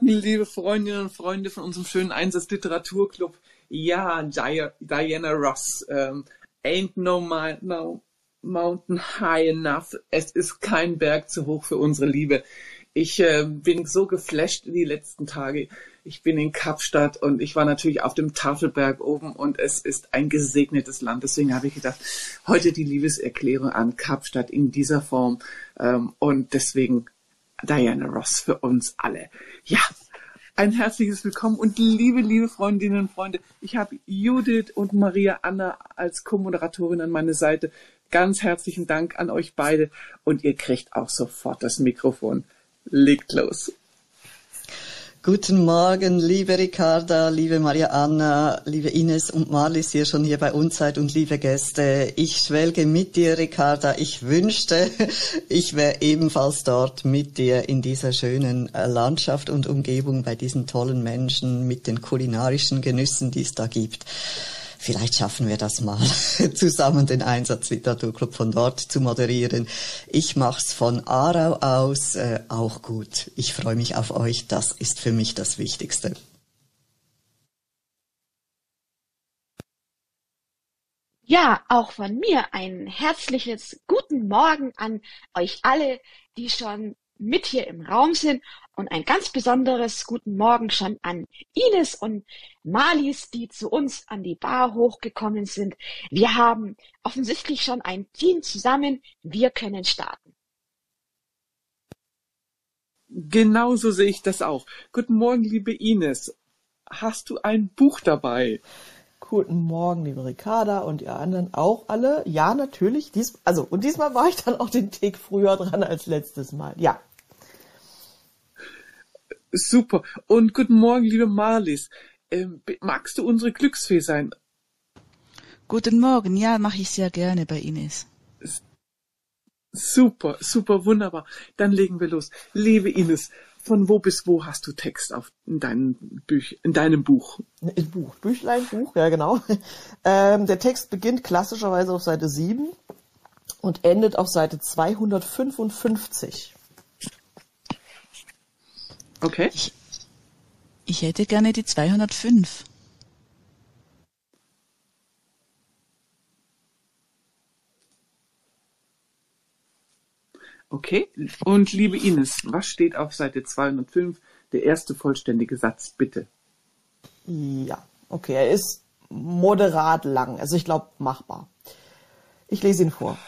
liebe Freundinnen und Freunde von unserem schönen Einsatz Literaturclub. Ja, Diana Ross. Ähm, ain't no, no mountain high enough. Es ist kein Berg zu hoch für unsere Liebe. Ich äh, bin so geflasht die letzten Tage. Ich bin in Kapstadt und ich war natürlich auf dem Tafelberg oben und es ist ein gesegnetes Land. Deswegen habe ich gedacht, heute die Liebeserklärung an Kapstadt in dieser Form. Ähm, und deswegen Diana Ross für uns alle. Ja, ein herzliches Willkommen und liebe, liebe Freundinnen und Freunde, ich habe Judith und Maria Anna als Co-Moderatorin an meine Seite. Ganz herzlichen Dank an euch beide und ihr kriegt auch sofort das Mikrofon. Legt los. Guten Morgen, liebe Ricarda, liebe Maria Anna, liebe Ines und Marlies, ihr schon hier bei uns seid und liebe Gäste. Ich schwelge mit dir, Ricarda. Ich wünschte, ich wäre ebenfalls dort mit dir in dieser schönen äh, Landschaft und Umgebung bei diesen tollen Menschen mit den kulinarischen Genüssen, die es da gibt. Vielleicht schaffen wir das mal, zusammen den Einsatzliteraturclub von dort zu moderieren. Ich mach's von Aarau aus äh, auch gut. Ich freue mich auf euch. Das ist für mich das Wichtigste. Ja, auch von mir ein herzliches guten Morgen an euch alle, die schon mit hier im Raum sind und ein ganz besonderes guten Morgen schon an Ines und Malis, die zu uns an die Bar hochgekommen sind. Wir haben offensichtlich schon ein Team zusammen. Wir können starten. Genauso sehe ich das auch. Guten Morgen, liebe Ines. Hast du ein Buch dabei? Guten Morgen, liebe Ricarda und ihr anderen auch alle. Ja, natürlich. Dies, also, und diesmal war ich dann auch den Tick früher dran als letztes Mal. Ja, Super. Und guten Morgen, liebe Marlies. Ähm, magst du unsere Glücksfee sein? Guten Morgen. Ja, mache ich sehr gerne bei Ines. Super, super, wunderbar. Dann legen wir los. Liebe Ines, von wo bis wo hast du Text auf in deinem, Büch, in deinem Buch? Ein Buch, Büchlein, Buch, ja genau. Ähm, der Text beginnt klassischerweise auf Seite 7 und endet auf Seite 255. Okay. Ich, ich hätte gerne die 205. Okay. Und liebe Ines, was steht auf Seite 205? Der erste vollständige Satz, bitte. Ja, okay, er ist moderat lang, also ich glaube machbar. Ich lese ihn vor.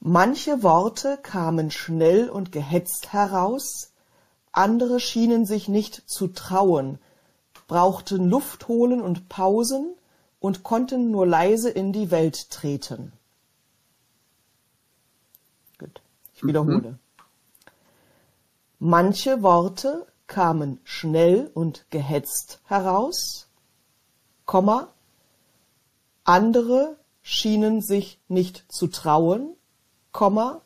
Manche Worte kamen schnell und gehetzt heraus, andere schienen sich nicht zu trauen, brauchten Luft holen und Pausen und konnten nur leise in die Welt treten. Gut, ich wiederhole. Manche Worte kamen schnell und gehetzt heraus, Komma, andere schienen sich nicht zu trauen, Komma,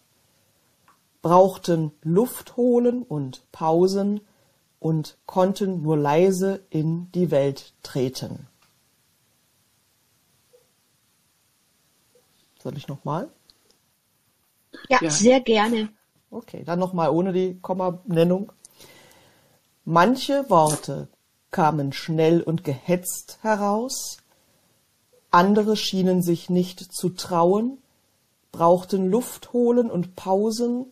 brauchten Luft holen und Pausen und konnten nur leise in die Welt treten. Soll ich nochmal? Ja, Ja. sehr gerne. Okay, dann nochmal ohne die Komma-Nennung. Manche Worte kamen schnell und gehetzt heraus, andere schienen sich nicht zu trauen, brauchten Luft holen und Pausen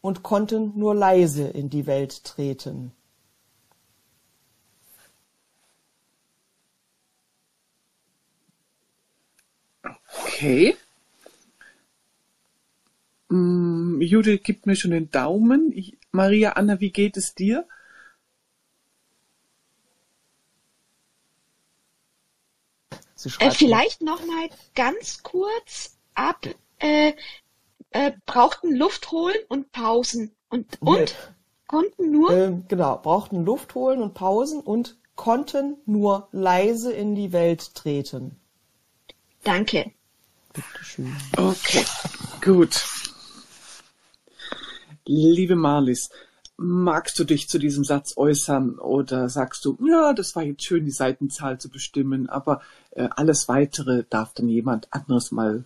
und konnten nur leise in die Welt treten. Okay. Mm, Judith gibt mir schon den Daumen. Ich, Maria Anna, wie geht es dir? Äh, vielleicht noch mal ganz kurz ab. Äh, äh, brauchten Luft holen und Pausen und und konnten nur. Ähm, genau, brauchten Luft holen und Pausen und konnten nur leise in die Welt treten. Danke. Bitteschön. Okay, gut. Liebe Marlies, magst du dich zu diesem Satz äußern oder sagst du, ja, das war jetzt schön, die Seitenzahl zu bestimmen, aber äh, alles weitere darf dann jemand anderes mal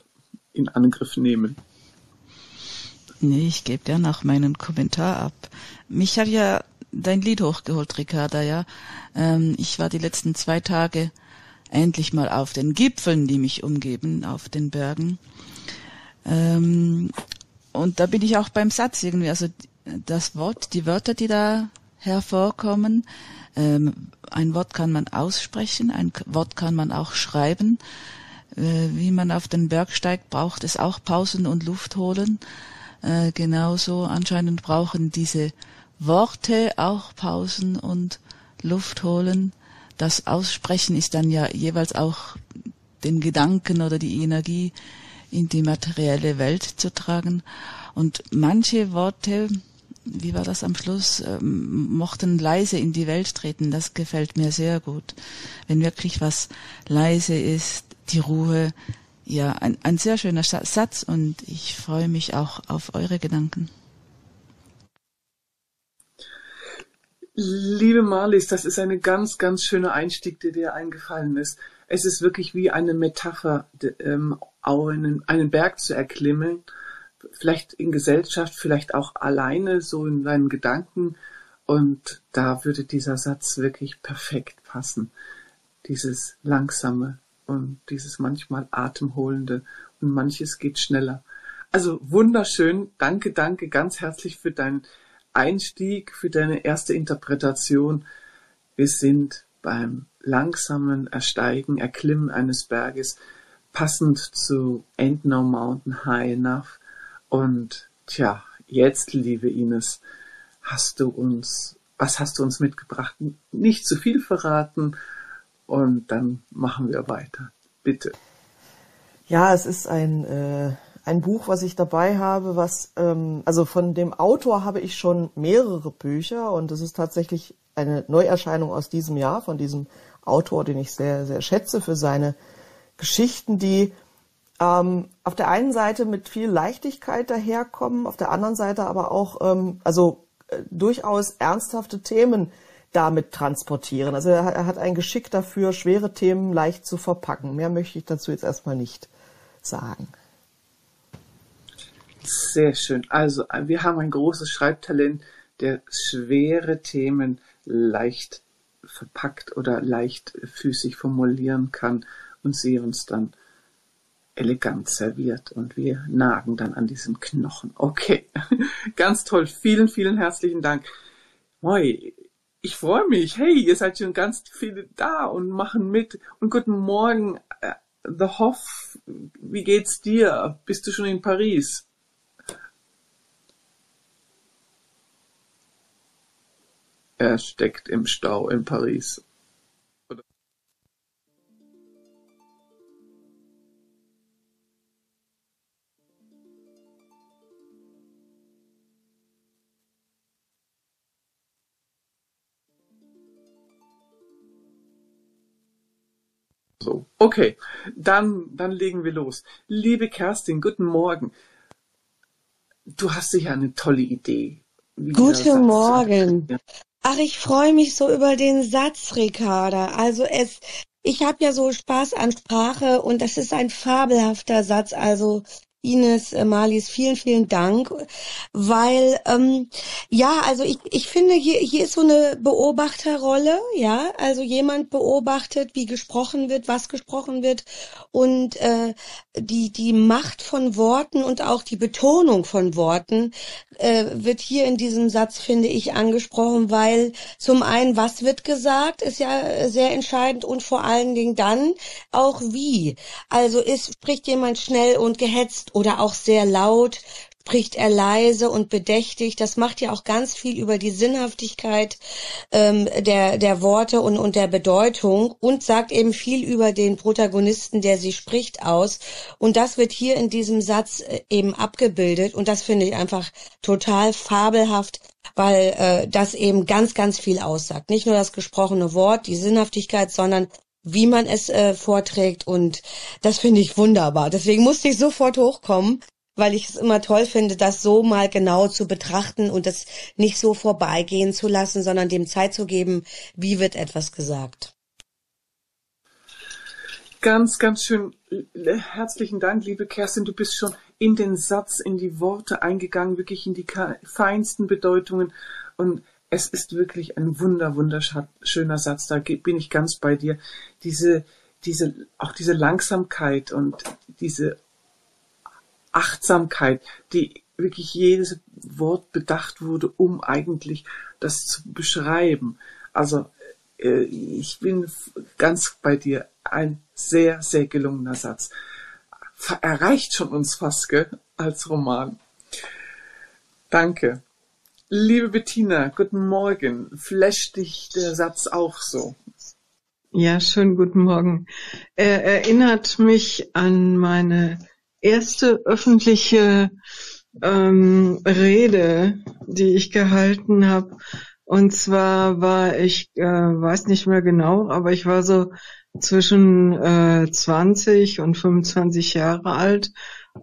in Angriff nehmen? Nee, ich gebe gern auch meinen Kommentar ab. Mich hat ja dein Lied hochgeholt, Ricarda, ja. Ähm, ich war die letzten zwei Tage endlich mal auf den Gipfeln, die mich umgeben, auf den Bergen. Ähm, und da bin ich auch beim Satz irgendwie, also das Wort, die Wörter, die da hervorkommen, ähm, ein Wort kann man aussprechen, ein Wort kann man auch schreiben. Äh, wie man auf den Berg steigt, braucht es auch Pausen und Luft holen. Äh, genauso anscheinend brauchen diese Worte auch Pausen und Luft holen. Das Aussprechen ist dann ja jeweils auch den Gedanken oder die Energie in die materielle Welt zu tragen. Und manche Worte, wie war das am Schluss, ähm, mochten leise in die Welt treten. Das gefällt mir sehr gut. Wenn wirklich was leise ist, die Ruhe, ja, ein, ein sehr schöner Sa- Satz und ich freue mich auch auf eure Gedanken. Liebe Marlies, das ist eine ganz, ganz schöner Einstieg, der dir eingefallen ist. Es ist wirklich wie eine Metapher, ähm, einen, einen Berg zu erklimmen, vielleicht in Gesellschaft, vielleicht auch alleine, so in deinen Gedanken. Und da würde dieser Satz wirklich perfekt passen. Dieses langsame und dieses manchmal atemholende und manches geht schneller. Also wunderschön. Danke, danke ganz herzlich für deinen Einstieg, für deine erste Interpretation. Wir sind beim langsamen Ersteigen, Erklimmen eines Berges, passend zu Ain't No Mountain High Enough. Und tja, jetzt, liebe Ines, hast du uns, was hast du uns mitgebracht? Nicht zu viel verraten und dann machen wir weiter. Bitte. Ja, es ist ein, äh, ein Buch, was ich dabei habe, was, ähm, also von dem Autor habe ich schon mehrere Bücher und es ist tatsächlich eine Neuerscheinung aus diesem Jahr von diesem Autor, den ich sehr, sehr schätze für seine Geschichten, die ähm, auf der einen Seite mit viel Leichtigkeit daherkommen, auf der anderen Seite aber auch ähm, also äh, durchaus ernsthafte Themen damit transportieren. Also er, er hat ein Geschick dafür, schwere Themen leicht zu verpacken. Mehr möchte ich dazu jetzt erstmal nicht sagen. Sehr schön. Also wir haben ein großes Schreibtalent, der schwere Themen leicht verpackt oder leichtfüßig formulieren kann und sie uns dann elegant serviert und wir nagen dann an diesem Knochen. Okay, ganz toll. Vielen, vielen herzlichen Dank. Moi, ich freue mich. Hey, ihr seid schon ganz viele da und machen mit. Und guten Morgen, äh, The Hoff. Wie geht's dir? Bist du schon in Paris? Er steckt im Stau in Paris. Okay, dann, dann legen wir los. Liebe Kerstin, guten Morgen. Du hast sicher eine tolle Idee. Guten Morgen. Ja. Ach, ich freue mich so über den Satz, Ricarda. Also es, ich habe ja so Spaß an Sprache und das ist ein fabelhafter Satz. Also Ines äh, Malis, vielen, vielen Dank, weil ähm, ja, also ich, ich finde, hier, hier ist so eine Beobachterrolle, ja, also jemand beobachtet, wie gesprochen wird, was gesprochen wird und äh, die, die Macht von Worten und auch die Betonung von Worten äh, wird hier in diesem Satz, finde ich, angesprochen, weil zum einen, was wird gesagt, ist ja sehr entscheidend und vor allen Dingen dann auch wie. Also ist, spricht jemand schnell und gehetzt oder auch sehr laut, spricht er leise und bedächtig. Das macht ja auch ganz viel über die Sinnhaftigkeit ähm, der, der Worte und, und der Bedeutung und sagt eben viel über den Protagonisten, der sie spricht, aus. Und das wird hier in diesem Satz äh, eben abgebildet. Und das finde ich einfach total fabelhaft, weil äh, das eben ganz, ganz viel aussagt. Nicht nur das gesprochene Wort, die Sinnhaftigkeit, sondern wie man es äh, vorträgt und das finde ich wunderbar. Deswegen musste ich sofort hochkommen, weil ich es immer toll finde, das so mal genau zu betrachten und es nicht so vorbeigehen zu lassen, sondern dem Zeit zu geben, wie wird etwas gesagt. Ganz, ganz schön herzlichen Dank, liebe Kerstin. Du bist schon in den Satz, in die Worte eingegangen, wirklich in die feinsten Bedeutungen. Und es ist wirklich ein wunder, wunderschöner Satz. Da bin ich ganz bei dir. Diese, diese, auch diese Langsamkeit und diese Achtsamkeit, die wirklich jedes Wort bedacht wurde, um eigentlich das zu beschreiben. Also äh, ich bin ganz bei dir. Ein sehr, sehr gelungener Satz. Erreicht schon uns fast, gell, als Roman. Danke. Liebe Bettina, guten Morgen. Flasht dich der Satz auch so? Ja, schönen guten Morgen. Er erinnert mich an meine erste öffentliche ähm, Rede, die ich gehalten habe. Und zwar war ich, äh, weiß nicht mehr genau, aber ich war so zwischen äh, 20 und 25 Jahre alt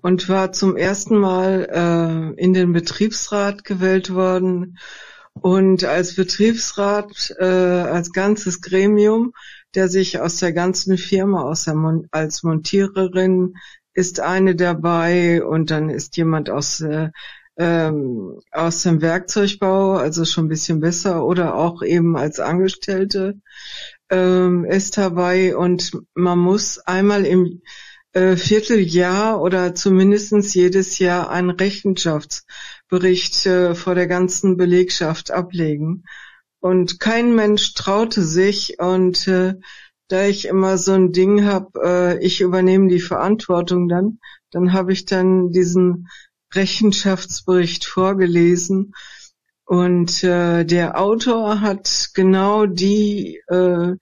und war zum ersten Mal äh, in den Betriebsrat gewählt worden. Und als Betriebsrat, äh, als ganzes Gremium, der sich aus der ganzen Firma, aus der Mon als Montiererin, ist eine dabei und dann ist jemand aus äh, ähm, aus dem Werkzeugbau, also schon ein bisschen besser, oder auch eben als Angestellte ähm, ist dabei und man muss einmal im Vierteljahr oder zumindestens jedes Jahr einen Rechenschaftsbericht äh, vor der ganzen Belegschaft ablegen. Und kein Mensch traute sich und äh, da ich immer so ein Ding habe, äh, ich übernehme die Verantwortung dann, dann habe ich dann diesen Rechenschaftsbericht vorgelesen und äh, der Autor hat genau die äh,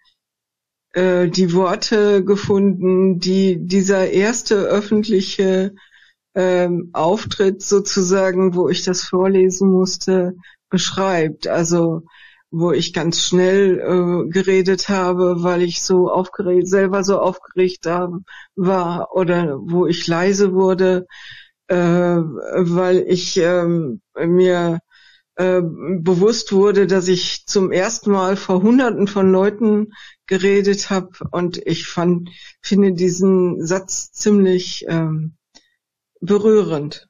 äh, die Worte gefunden, die dieser erste öffentliche ähm, Auftritt sozusagen, wo ich das vorlesen musste, beschreibt. Also wo ich ganz schnell äh, geredet habe, weil ich so aufgeregt, selber so aufgeregt war oder wo ich leise wurde, äh, weil ich ähm, mir äh, bewusst wurde, dass ich zum ersten Mal vor Hunderten von Leuten geredet habe und ich fand, finde diesen Satz ziemlich ähm, berührend.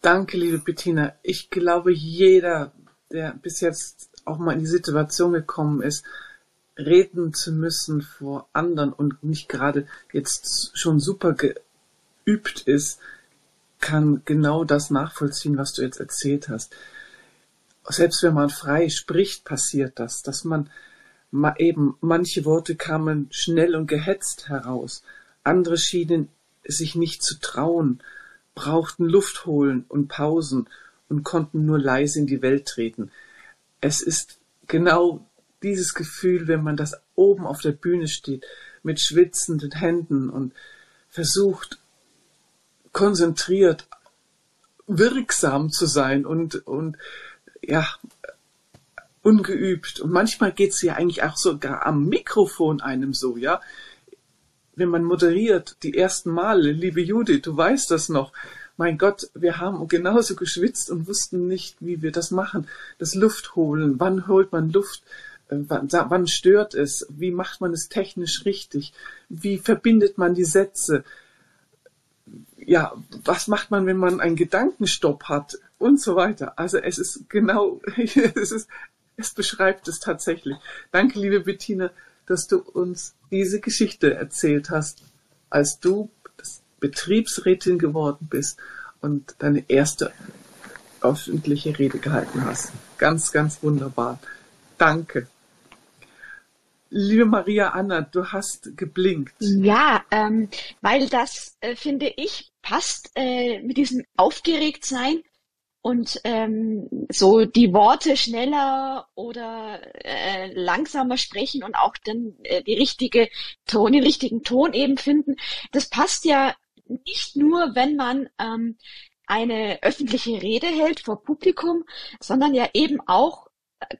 Danke, liebe Bettina. Ich glaube, jeder, der bis jetzt auch mal in die Situation gekommen ist, reden zu müssen vor anderen und nicht gerade jetzt schon super geübt ist, kann genau das nachvollziehen, was du jetzt erzählt hast. Selbst wenn man frei spricht, passiert das, dass man eben manche Worte kamen schnell und gehetzt heraus, andere schienen sich nicht zu trauen, brauchten Luft holen und Pausen und konnten nur leise in die Welt treten. Es ist genau dieses Gefühl, wenn man das oben auf der Bühne steht, mit schwitzenden Händen und versucht, konzentriert, wirksam zu sein und, und, ja, ungeübt. Und manchmal geht's ja eigentlich auch sogar am Mikrofon einem so, ja. Wenn man moderiert, die ersten Male, liebe Judith, du weißt das noch, mein Gott, wir haben genauso geschwitzt und wussten nicht, wie wir das machen. Das Luft holen, wann holt man Luft, äh, wann, wann stört es, wie macht man es technisch richtig, wie verbindet man die Sätze, ja, was macht man, wenn man einen Gedankenstopp hat und so weiter. Also es ist genau, es ist, es beschreibt es tatsächlich. Danke, liebe Bettina, dass du uns diese Geschichte erzählt hast, als du Betriebsrätin geworden bist und deine erste öffentliche Rede gehalten hast. Ganz, ganz wunderbar. Danke. Liebe Maria Anna, du hast geblinkt. Ja, ähm, weil das, äh, finde ich, passt äh, mit diesem Aufgeregtsein und ähm, so die Worte schneller oder äh, langsamer sprechen und auch dann äh, die richtige Ton, den richtigen Ton eben finden. Das passt ja nicht nur, wenn man ähm, eine öffentliche Rede hält vor Publikum, sondern ja eben auch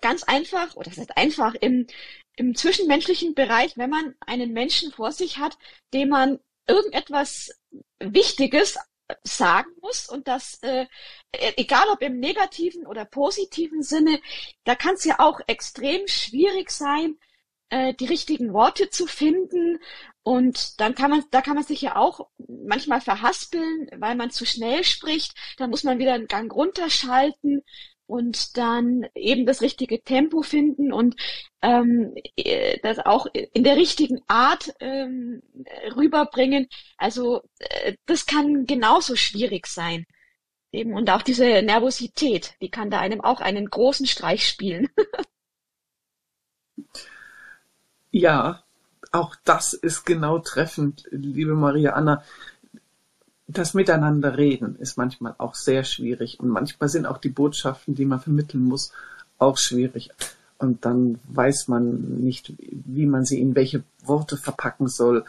ganz einfach, oder das ist einfach im, im zwischenmenschlichen Bereich, wenn man einen Menschen vor sich hat, dem man irgendetwas Wichtiges sagen muss und das, äh, egal ob im negativen oder positiven Sinne, da kann es ja auch extrem schwierig sein, äh, die richtigen Worte zu finden und dann kann man, da kann man sich ja auch manchmal verhaspeln, weil man zu schnell spricht. Dann muss man wieder einen Gang runterschalten und dann eben das richtige Tempo finden und ähm, äh, das auch in der richtigen Art ähm, rüberbringen. Also äh, das kann genauso schwierig sein. Eben und auch diese Nervosität, die kann da einem auch einen großen Streich spielen. ja, auch das ist genau treffend, liebe Maria Anna das Miteinander reden ist manchmal auch sehr schwierig und manchmal sind auch die Botschaften, die man vermitteln muss, auch schwierig. Und dann weiß man nicht, wie man sie in welche Worte verpacken soll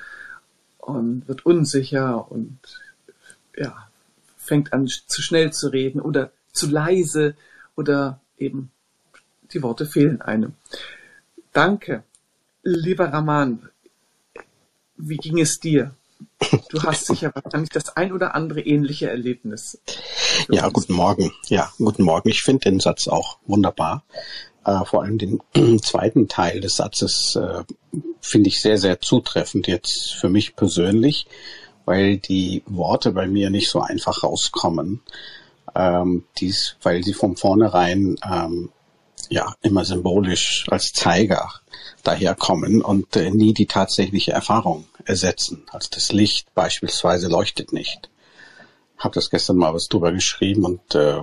und wird unsicher und ja, fängt an zu schnell zu reden oder zu leise oder eben die Worte fehlen einem. Danke. Lieber Raman, wie ging es dir? Du hast sicher wahrscheinlich das ein oder andere ähnliche Erlebnis. Ja, guten Morgen. Ja, guten Morgen. Ich finde den Satz auch wunderbar. Äh, vor allem den zweiten Teil des Satzes äh, finde ich sehr, sehr zutreffend jetzt für mich persönlich, weil die Worte bei mir nicht so einfach rauskommen. Ähm, dies, weil sie von vornherein ähm, ja immer symbolisch als Zeiger daherkommen und äh, nie die tatsächliche Erfahrung ersetzen. Also das Licht beispielsweise leuchtet nicht. Hab das gestern mal was drüber geschrieben und äh,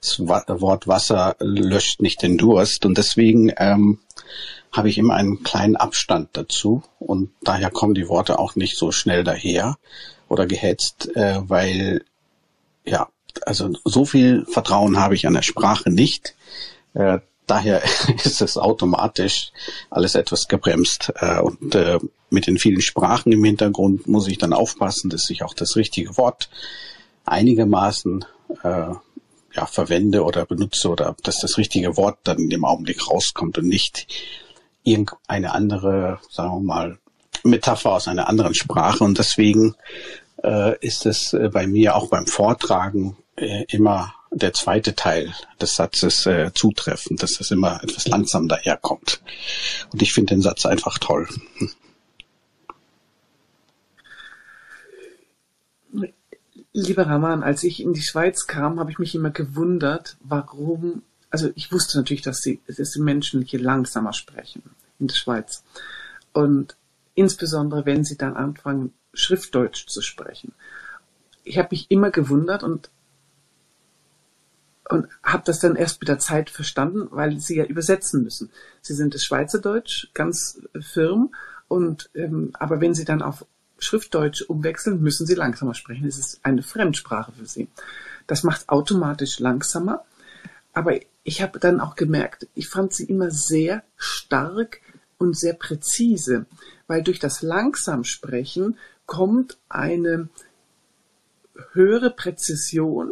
das Wort Wasser löscht nicht den Durst und deswegen ähm, habe ich immer einen kleinen Abstand dazu und daher kommen die Worte auch nicht so schnell daher oder gehetzt, äh, weil ja, also so viel Vertrauen habe ich an der Sprache nicht. Äh, daher ist es automatisch alles etwas gebremst. Äh, und äh, mit den vielen Sprachen im Hintergrund muss ich dann aufpassen, dass ich auch das richtige Wort einigermaßen äh, ja, verwende oder benutze oder dass das richtige Wort dann in dem Augenblick rauskommt und nicht irgendeine andere, sagen wir mal, Metapher aus einer anderen Sprache. Und deswegen äh, ist es äh, bei mir auch beim Vortragen äh, immer der zweite Teil des Satzes äh, zutreffend, dass das immer etwas langsam daherkommt. Und ich finde den Satz einfach toll. Lieber Raman, als ich in die Schweiz kam, habe ich mich immer gewundert, warum, also ich wusste natürlich, dass die, dass die Menschen hier langsamer sprechen in der Schweiz. Und insbesondere, wenn sie dann anfangen, Schriftdeutsch zu sprechen. Ich habe mich immer gewundert und und habe das dann erst mit der Zeit verstanden, weil sie ja übersetzen müssen. Sie sind das Schweizerdeutsch ganz firm und ähm, aber wenn sie dann auf Schriftdeutsch umwechseln, müssen sie langsamer sprechen. Es ist eine Fremdsprache für sie. Das macht automatisch langsamer. Aber ich habe dann auch gemerkt, ich fand sie immer sehr stark und sehr präzise, weil durch das langsam Sprechen kommt eine höhere Präzision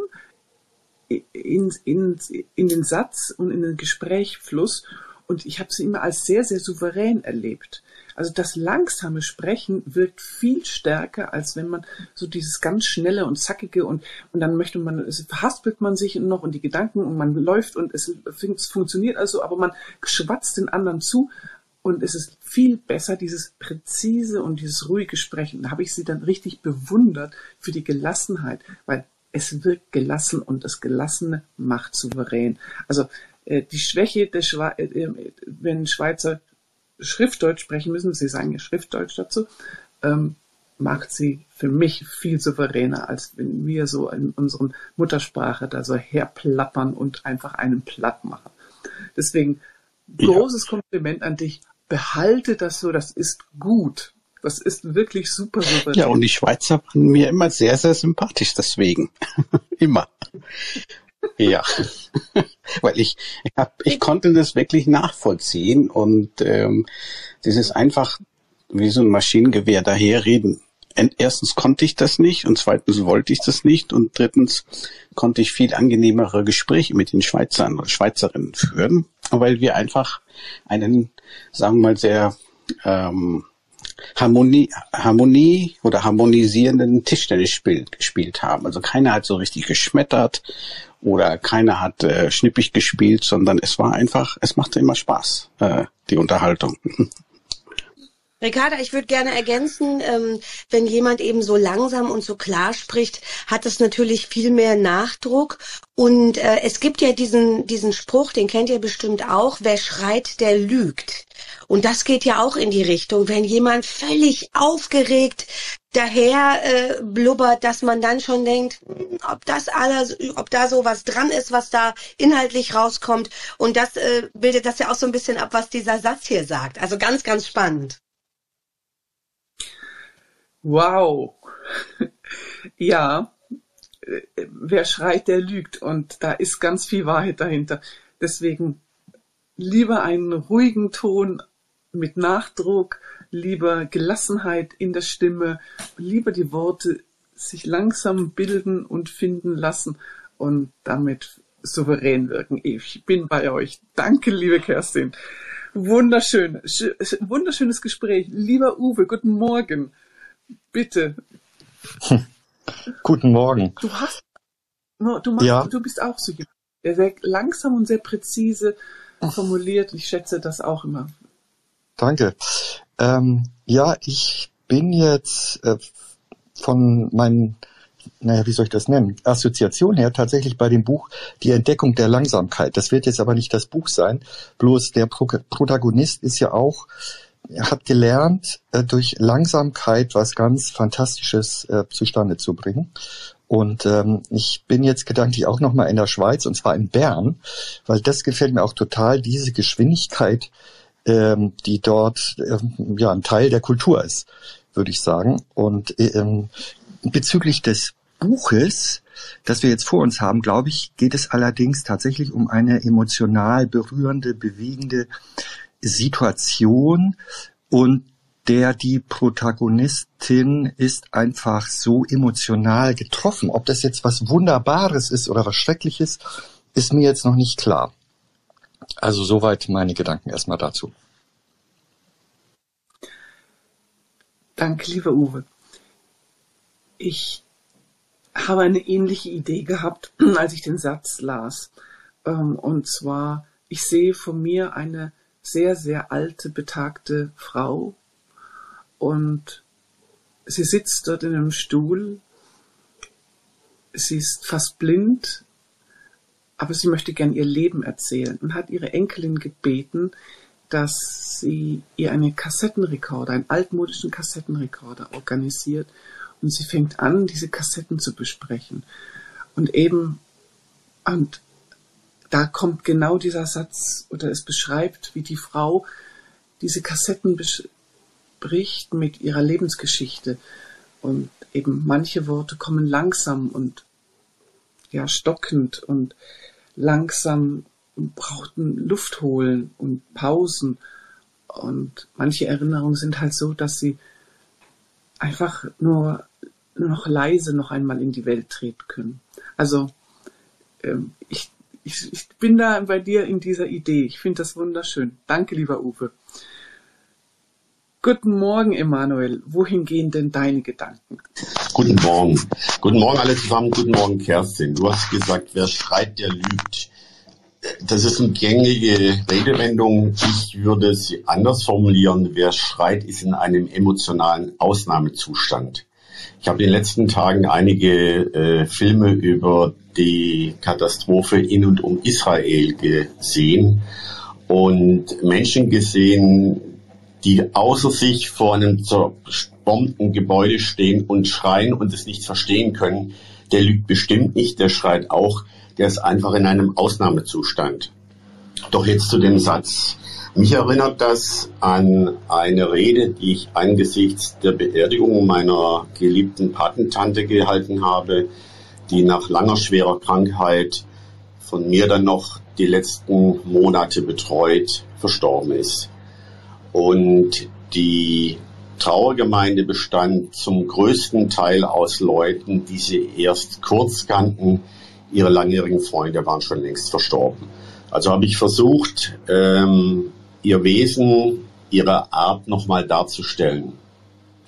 in, in, in den Satz und in den Gesprächfluss und ich habe sie immer als sehr, sehr souverän erlebt. Also das langsame Sprechen wirkt viel stärker, als wenn man so dieses ganz schnelle und zackige und, und dann möchte man, es verhaspelt man sich noch und die Gedanken und man läuft und es, es funktioniert also, aber man schwatzt den anderen zu und es ist viel besser, dieses präzise und dieses ruhige Sprechen. Da habe ich sie dann richtig bewundert für die Gelassenheit, weil es wirkt gelassen und das Gelassene macht souverän. Also äh, die Schwäche der Schwe äh, äh wenn Schweizer Schriftdeutsch sprechen müssen, sie sagen ja Schriftdeutsch dazu, ähm, macht sie für mich viel souveräner, als wenn wir so in unseren Muttersprache da so herplappern und einfach einen platt machen. Deswegen großes ja. Kompliment an dich. Behalte das so, das ist gut. Das ist wirklich super souverän. Ja, und die Schweizer waren mir immer sehr, sehr sympathisch deswegen. immer. Ja, weil ich, ich, hab, ich konnte das wirklich nachvollziehen und ähm, das ist einfach wie so ein Maschinengewehr daherreden. Erstens konnte ich das nicht und zweitens wollte ich das nicht und drittens konnte ich viel angenehmere Gespräche mit den Schweizern oder Schweizerinnen führen, weil wir einfach einen, sagen wir mal, sehr ähm, Harmonie, Harmonie oder harmonisierenden Tischtennis gespielt haben. Also keiner hat so richtig geschmettert oder keiner hat äh, schnippig gespielt, sondern es war einfach, es machte immer Spaß, äh, die Unterhaltung. Ricarda, ich würde gerne ergänzen, ähm, wenn jemand eben so langsam und so klar spricht, hat es natürlich viel mehr Nachdruck. Und äh, es gibt ja diesen, diesen Spruch, den kennt ihr bestimmt auch, wer schreit, der lügt. Und das geht ja auch in die Richtung, wenn jemand völlig aufgeregt daher äh, blubbert, dass man dann schon denkt, hm, ob das alles, ob da so was dran ist, was da inhaltlich rauskommt. Und das äh, bildet das ja auch so ein bisschen ab, was dieser Satz hier sagt. Also ganz, ganz spannend. Wow. ja, wer schreit, der lügt. Und da ist ganz viel Wahrheit dahinter. Deswegen lieber einen ruhigen Ton mit Nachdruck, lieber Gelassenheit in der Stimme, lieber die Worte sich langsam bilden und finden lassen und damit souverän wirken. Ich bin bei euch. Danke, liebe Kerstin. Wunderschön. Wunderschönes Gespräch. Lieber Uwe, guten Morgen. Bitte. Guten Morgen. Du hast, du, machst, ja. du bist auch so sehr langsam und sehr präzise formuliert. Ich schätze das auch immer. Danke. Ähm, ja, ich bin jetzt äh, von meinen, naja, wie soll ich das nennen, Assoziation her tatsächlich bei dem Buch Die Entdeckung der Langsamkeit. Das wird jetzt aber nicht das Buch sein, bloß der Pro Protagonist ist ja auch hat gelernt, äh, durch Langsamkeit was ganz Fantastisches äh, zustande zu bringen. Und ähm, ich bin jetzt gedanklich auch nochmal in der Schweiz und zwar in Bern, weil das gefällt mir auch total, diese Geschwindigkeit, ähm, die dort ähm, ja ein Teil der Kultur ist, würde ich sagen. Und ähm, bezüglich des Buches, das wir jetzt vor uns haben, glaube ich, geht es allerdings tatsächlich um eine emotional berührende, bewegende Situation und der die Protagonistin ist einfach so emotional getroffen. Ob das jetzt was Wunderbares ist oder was Schreckliches, ist mir jetzt noch nicht klar. Also soweit meine Gedanken erstmal dazu. Danke, lieber Uwe. Ich habe eine ähnliche Idee gehabt, als ich den Satz las. Ähm, und zwar, ich sehe vor mir eine sehr, sehr alte, betagte Frau und sie sitzt dort in einem Stuhl. Sie ist fast blind, aber sie möchte gern ihr Leben erzählen und hat ihre Enkelin gebeten, dass sie ihr einen Kassettenrekorder, einen altmodischen Kassettenrekorder organisiert und sie fängt an, diese Kassetten zu besprechen. Und eben, und da kommt genau dieser Satz oder es beschreibt, wie die Frau diese Kassetten bespricht mit ihrer Lebensgeschichte. Und eben manche Worte kommen langsam und ja stockend und langsam brauchten Luft holen und Pausen. Und manche Erinnerungen sind halt so, dass sie einfach nur, noch leise noch einmal in die Welt treten können. Also ähm, ich, ich, ich bin da bei dir in dieser Idee. Ich finde das wunderschön. Danke, lieber Uwe. Guten Morgen, Emanuel. Wohin gehen denn deine Gedanken? Guten Morgen. Guten Morgen alle zusammen. Guten Morgen, Kerstin. Du hast gesagt, wer schreit, der lügt. Das ist eine gängige Redewendung. Ich würde sie anders formulieren. Wer schreit, ist in einem emotionalen Ausnahmezustand. Ich habe in den letzten Tagen einige äh, Filme über die Katastrophe in und um Israel gesehen und Menschen gesehen, die außer sich vor einem zerbombten Gebäude stehen und schreien und es nicht verstehen können, der lügt bestimmt nicht, der schreit auch, der ist einfach in einem Ausnahmezustand. Doch jetzt zu dem Satz. Mich erinnert das an eine Rede, die ich angesichts der Beerdigung meiner geliebten Patentante gehalten habe, die nach langer schwerer Krankheit von mir dann noch die letzten Monate betreut verstorben ist. Und die Trauergemeinde bestand zum größten Teil aus Leuten, die sie erst kurz kannten. Ihre langjährigen Freunde waren schon längst verstorben. Also habe ich versucht, ähm, ihr Wesen, ihre Art nochmal darzustellen.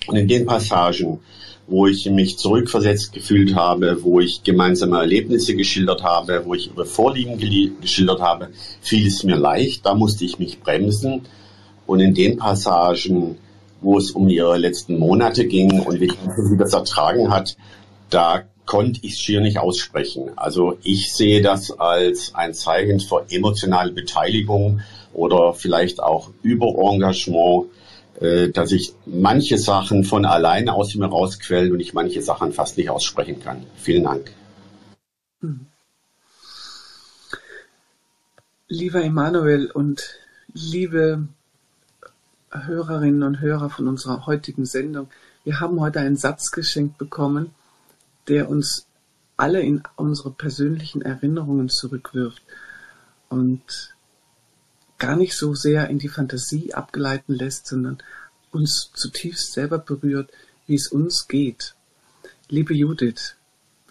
Und in den Passagen, wo ich mich zurückversetzt gefühlt habe, wo ich gemeinsame Erlebnisse geschildert habe, wo ich ihre Vorlieben geschildert habe, fiel es mir leicht. Da musste ich mich bremsen und in den Passagen, wo es um ihre letzten Monate ging und wie sie das ertragen hat, da konnte ich es schier nicht aussprechen. Also ich sehe das als ein Zeichen für emotionale Beteiligung oder vielleicht auch Überengagement, äh, dass ich manche Sachen von alleine aus mir rausquellen und ich manche Sachen fast nicht aussprechen kann. Vielen Dank. Hm. Lieber Emanuel und liebe Hörerinnen und Hörer von unserer heutigen Sendung. Wir haben heute einen Satz geschenkt bekommen, der uns alle in unsere persönlichen Erinnerungen zurückwirft und gar nicht so sehr in die Fantasie abgleiten lässt, sondern uns zutiefst selber berührt, wie es uns geht. Liebe Judith,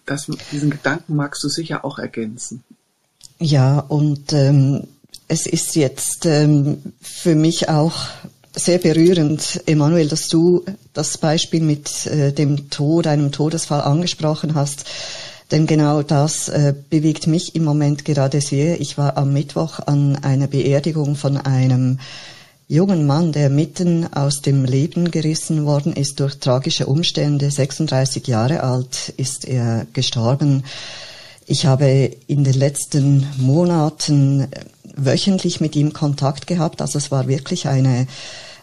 das, diesen Gedanken magst du sicher auch ergänzen. Ja, und ähm, es ist jetzt ähm, für mich auch sehr berührend, Emanuel, dass du das Beispiel mit äh, dem Tod, einem Todesfall angesprochen hast. Denn genau das äh, bewegt mich im Moment gerade sehr. Ich war am Mittwoch an einer Beerdigung von einem jungen Mann, der mitten aus dem Leben gerissen worden ist durch tragische Umstände. 36 Jahre alt ist er gestorben. Ich habe in den letzten Monaten wöchentlich mit ihm Kontakt gehabt. Also es war wirklich eine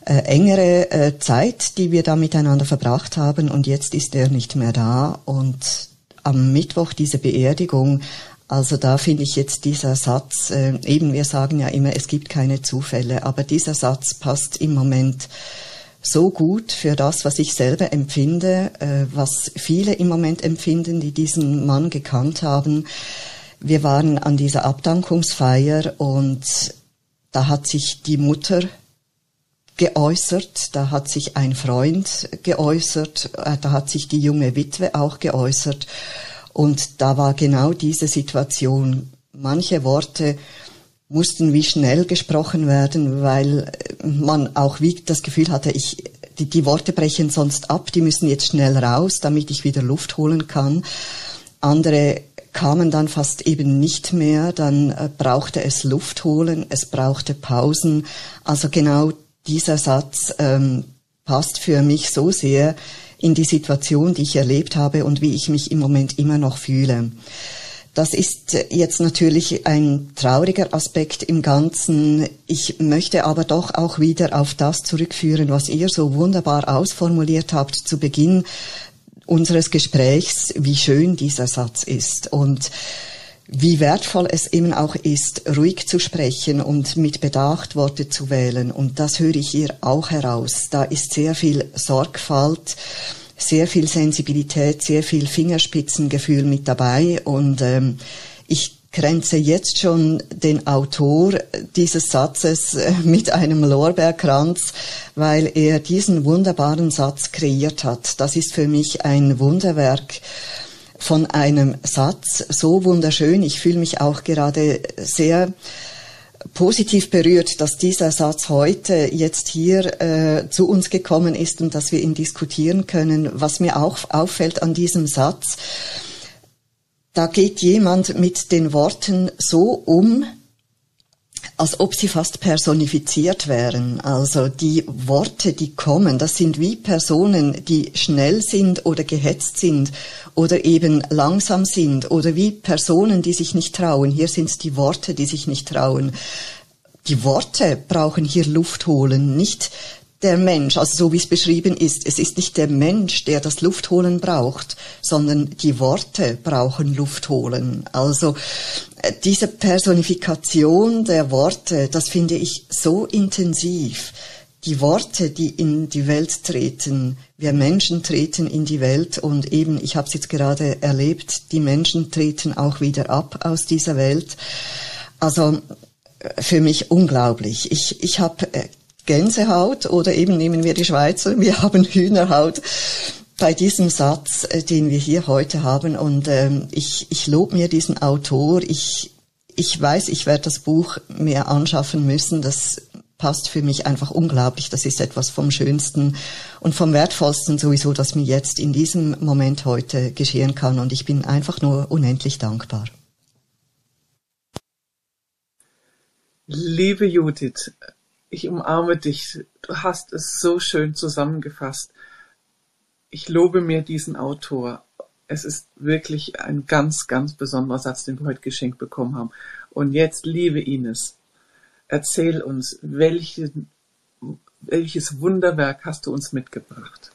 äh, engere äh, Zeit, die wir da miteinander verbracht haben. Und jetzt ist er nicht mehr da. Und am Mittwoch diese Beerdigung, also da finde ich jetzt dieser Satz, äh, eben wir sagen ja immer, es gibt keine Zufälle, aber dieser Satz passt im Moment so gut für das, was ich selber empfinde, äh, was viele im Moment empfinden, die diesen Mann gekannt haben. Wir waren an dieser Abdankungsfeier und da hat sich die Mutter geäußert, da hat sich ein Freund geäußert, äh, da hat sich die junge Witwe auch geäußert. Und da war genau diese Situation. Manche Worte mussten wie schnell gesprochen werden, weil man auch wie das Gefühl hatte, ich, die, die Worte brechen sonst ab, die müssen jetzt schnell raus, damit ich wieder Luft holen kann. Andere kamen dann fast eben nicht mehr, dann äh, brauchte es Luft holen, es brauchte Pausen. Also genau dieser Satz ähm, passt für mich so sehr in die Situation, die ich erlebt habe und wie ich mich im Moment immer noch fühle. Das ist jetzt natürlich ein trauriger Aspekt im Ganzen. Ich möchte aber doch auch wieder auf das zurückführen, was ihr so wunderbar ausformuliert habt zu Beginn unseres Gesprächs, wie schön dieser Satz ist und wie wertvoll es eben auch ist, ruhig zu sprechen und mit Bedacht Worte zu wählen. Und das höre ich hier auch heraus. Da ist sehr viel Sorgfalt sehr viel Sensibilität, sehr viel Fingerspitzengefühl mit dabei und ähm, ich grenze jetzt schon den Autor dieses Satzes äh, mit einem Lorbeerkranz, weil er diesen wunderbaren Satz kreiert hat. Das ist für mich ein Wunderwerk von einem Satz, so wunderschön. Ich fühle mich auch gerade sehr positiv berührt, dass dieser Satz heute jetzt hier äh, zu uns gekommen ist und dass wir ihn diskutieren können. Was mir auch auffällt an diesem Satz, da geht jemand mit den Worten so um, als ob sie fast personifiziert wären. Also die Worte, die kommen, das sind wie Personen, die schnell sind oder gehetzt sind oder eben langsam sind oder wie Personen, die sich nicht trauen. Hier sind es die Worte, die sich nicht trauen. Die Worte brauchen hier Luft holen, nicht der Mensch, also so wie es beschrieben ist, es ist nicht der Mensch, der das Luftholen braucht, sondern die Worte brauchen Luftholen. Also äh, diese Personifikation der Worte, das finde ich so intensiv. Die Worte, die in die Welt treten, wir Menschen treten in die Welt und eben, ich habe es jetzt gerade erlebt, die Menschen treten auch wieder ab aus dieser Welt. Also äh, für mich unglaublich. Ich, ich habe äh, Gänsehaut oder eben nehmen wir die Schweizer, wir haben Hühnerhaut bei diesem Satz, äh, den wir hier heute haben. Und ähm, ich, ich lobe mir diesen Autor. Ich, ich weiß, ich werde das Buch mehr anschaffen müssen. Das passt für mich einfach unglaublich. Das ist etwas vom Schönsten und vom Wertvollsten sowieso, das mir jetzt in diesem Moment heute geschehen kann. Und ich bin einfach nur unendlich dankbar. Liebe Judith, ich umarme dich. Du hast es so schön zusammengefasst. Ich lobe mir diesen Autor. Es ist wirklich ein ganz, ganz besonderer Satz, den wir heute geschenkt bekommen haben. Und jetzt, liebe Ines, erzähl uns, welche, welches Wunderwerk hast du uns mitgebracht?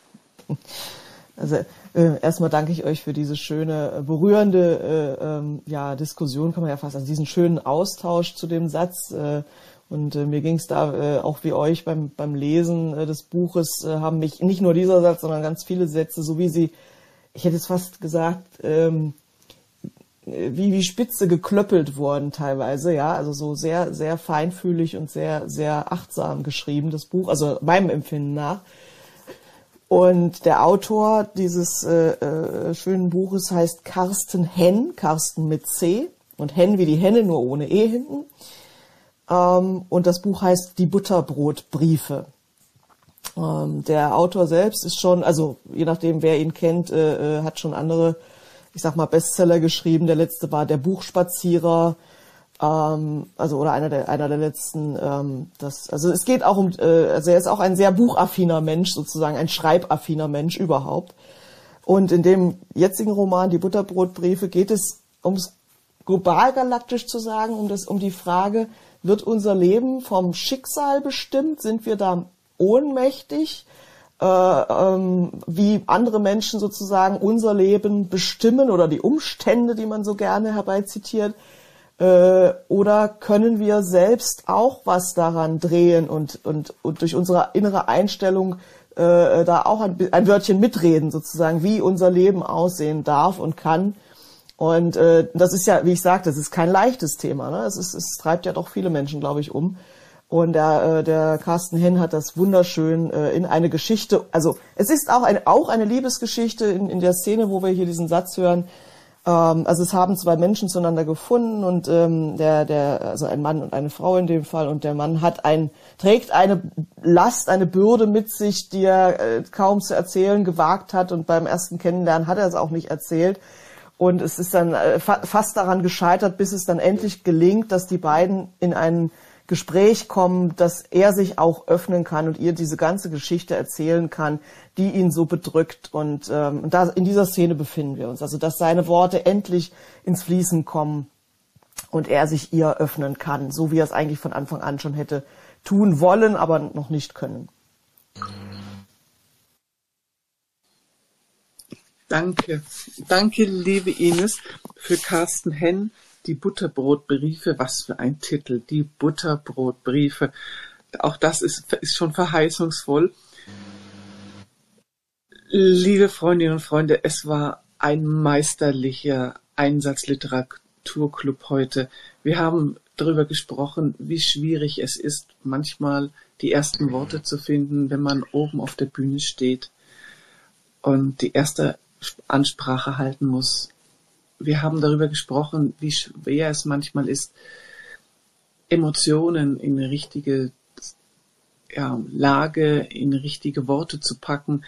Also äh, erstmal danke ich euch für diese schöne, äh, berührende äh, ähm, ja, Diskussion, kann man ja fast, also diesen schönen Austausch zu dem Satz. Äh, und äh, mir ging es da äh, auch wie euch beim, beim Lesen äh, des Buches, äh, haben mich nicht nur dieser Satz, sondern ganz viele Sätze, so wie sie, ich hätte es fast gesagt, ähm, wie, wie spitze geklöppelt wurden teilweise, ja, also so sehr, sehr feinfühlig und sehr, sehr achtsam geschrieben, das Buch, also meinem Empfinden nach. Und der Autor dieses äh, äh, schönen Buches heißt Carsten Henn, Carsten mit C und Henn wie die Henne, nur ohne E hinten. Ähm, und das Buch heißt Die Butterbrotbriefe. Ähm, der Autor selbst ist schon, also je nachdem, wer ihn kennt, äh, äh, hat schon andere, ich sag mal, Bestseller geschrieben. Der letzte war Der Buchspazierer, ähm, also oder einer der einer der letzten. Das, also es geht auch um, äh, also er ist auch ein sehr buchaffiner Mensch, sozusagen ein schreibaffiner Mensch überhaupt. Und in dem jetzigen Roman Die Butterbrotbriefe geht es ums global galaktisch zu sagen, um das um die Frage, wird unser Leben vom Schicksal bestimmt? Sind wir da ohnmächtig? Äh, ähm, wie andere Menschen sozusagen unser Leben bestimmen oder die Umstände, die man so gerne herbeizitiert? Äh, oder können wir selbst auch was daran drehen und, und, und durch unsere innere Einstellung äh, da auch ein, ein Wörtchen mitreden, sozusagen, wie unser Leben aussehen darf und kann? Und äh, das ist ja, wie ich sagte, das ist kein leichtes Thema. Ne? Es, ist, es treibt ja doch viele Menschen, glaube ich, um. Und der, äh, der Carsten Henn hat das wunderschön äh, in eine Geschichte, also es ist auch, ein, auch eine Liebesgeschichte in, in der Szene, wo wir hier diesen Satz hören. Ähm, also es haben zwei Menschen zueinander gefunden und ähm, der, der, also ein Mann und eine Frau in dem Fall und der Mann hat ein, trägt eine Last, eine Bürde mit sich, die er äh, kaum zu erzählen gewagt hat und beim ersten Kennenlernen hat er es auch nicht erzählt. Und es ist dann äh, fa fast daran gescheitert, bis es dann endlich gelingt, dass die beiden in einen Gespräch kommen, dass er sich auch öffnen kann und ihr diese ganze Geschichte erzählen kann, die ihn so bedrückt. Und, ähm, da in dieser Szene befinden wir uns. Also dass seine Worte endlich ins Fließen kommen und er sich ihr öffnen kann, so wie er es eigentlich von Anfang an schon hätte tun wollen, aber noch nicht können. Danke. Danke, liebe Ines, für Carsten Henn die Butterbrotbriefe, was für ein Titel, die Butterbrotbriefe. Auch das ist, ist schon verheißungsvoll. Liebe Freundinnen und Freunde, es war ein meisterlicher Einsatzliteraturclub heute. Wir haben darüber gesprochen, wie schwierig es ist, manchmal die ersten Worte zu finden, wenn man oben auf der Bühne steht und die erste Ansprache halten muss wir haben darüber gesprochen, wie schwer es manchmal ist, Emotionen in eine richtige ja, Lage, in richtige Worte zu packen.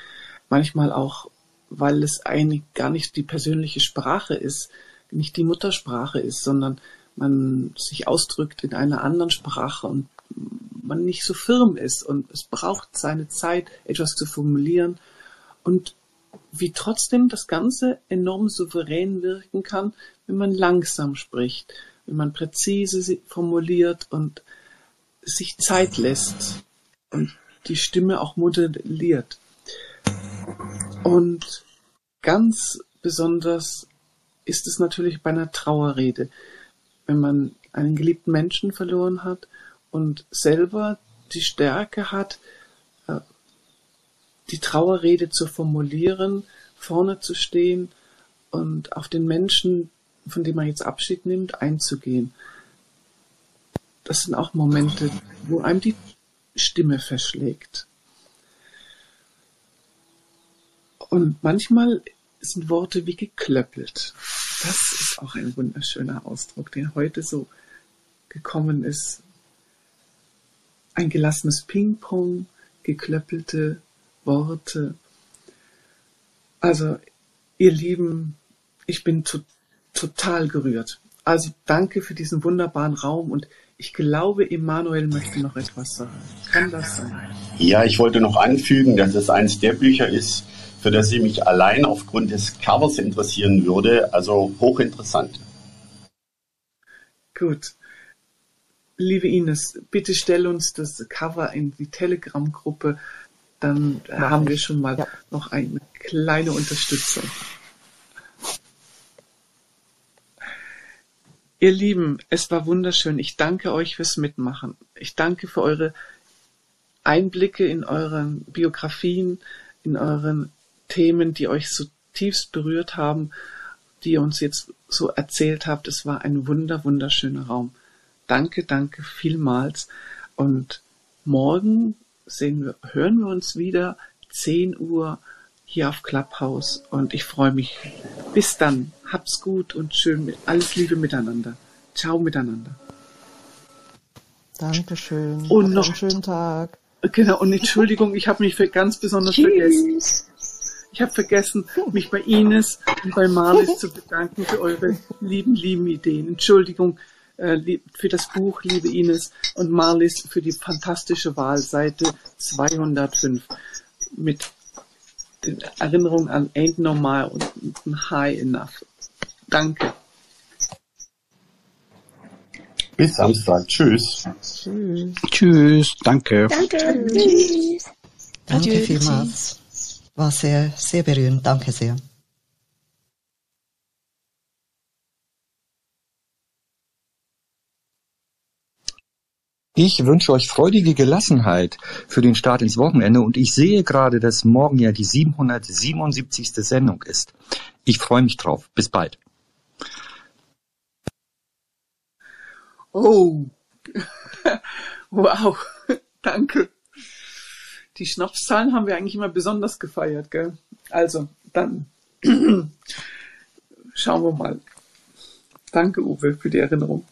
Manchmal auch, weil es eigentlich gar nicht die persönliche Sprache ist, nicht die Muttersprache ist, sondern man sich ausdrückt in einer anderen Sprache und man nicht so firm ist und es braucht seine Zeit, etwas zu formulieren. Und wie trotzdem das Ganze enorm souverän wirken kann, wenn man langsam spricht, wenn man präzise formuliert und sich Zeit lässt und die Stimme auch modelliert. Und ganz besonders ist es natürlich bei einer Trauerrede, wenn man einen geliebten Menschen verloren hat und selber die Stärke hat, die Trauerrede zu formulieren, vorne zu stehen und auf den Menschen, von dem man jetzt Abschied nimmt, einzugehen. Das sind auch Momente, wo einem die Stimme verschlägt. Und manchmal sind Worte wie geklöppelt. Das ist auch ein wunderschöner Ausdruck, der heute so gekommen ist. Ein gelassenes Ping-Pong, geklöppelte Worte. Also, ihr Lieben, ich bin to total gerührt. Also danke für diesen wunderbaren Raum und ich glaube, Emanuel möchte noch etwas sagen. Kann das sein? Ja, ich wollte noch anfügen, dass es eines der Bücher ist, für das ich mich allein aufgrund des Covers interessieren würde. Also hochinteressant. Gut. Liebe Ines, bitte stell uns das Cover in die Telegram-Gruppe dann Mach haben ich. wir schon mal ja. noch eine kleine Unterstützung. Ihr Lieben, es war wunderschön. Ich danke euch fürs Mitmachen. Ich danke für eure Einblicke in euren Biografien, in euren Themen, die euch so tiefst berührt haben, die ihr uns jetzt so erzählt habt. Es war ein wunder, wunderschöner Raum. Danke, danke vielmals. Und morgen sehen wir, hören wir uns wieder 10 Uhr hier auf Clubhouse und ich freue mich. Bis dann. Hab's gut und schön. Alles Liebe miteinander. Ciao miteinander. Dankeschön. Und noch einen schönen Tag. Genau, und Entschuldigung, ich habe mich für ganz besonders Tschüss. vergessen. Ich habe vergessen, mich bei Ines und bei Marlis zu bedanken für eure lieben, lieben Ideen. Entschuldigung, für das Buch, liebe Ines, und Marlies für die fantastische Wahl, Seite 205, mit den Erinnerungen an Ain't Normal und High Enough. Danke. Bis Samstag. Tschüss. Tschüss. Tschüss. Danke. Danke. Tschüss. Danke vielmals. War sehr, sehr berührend. Danke sehr. Ich wünsche euch freudige Gelassenheit für den Start ins Wochenende und ich sehe gerade, dass morgen ja die 777. Sendung ist. Ich freue mich drauf. Bis bald. Oh. Wow, danke. Die Schnapszahlen haben wir eigentlich immer besonders gefeiert, gell? Also, dann schauen wir mal. Danke, Uwe, für die Erinnerung.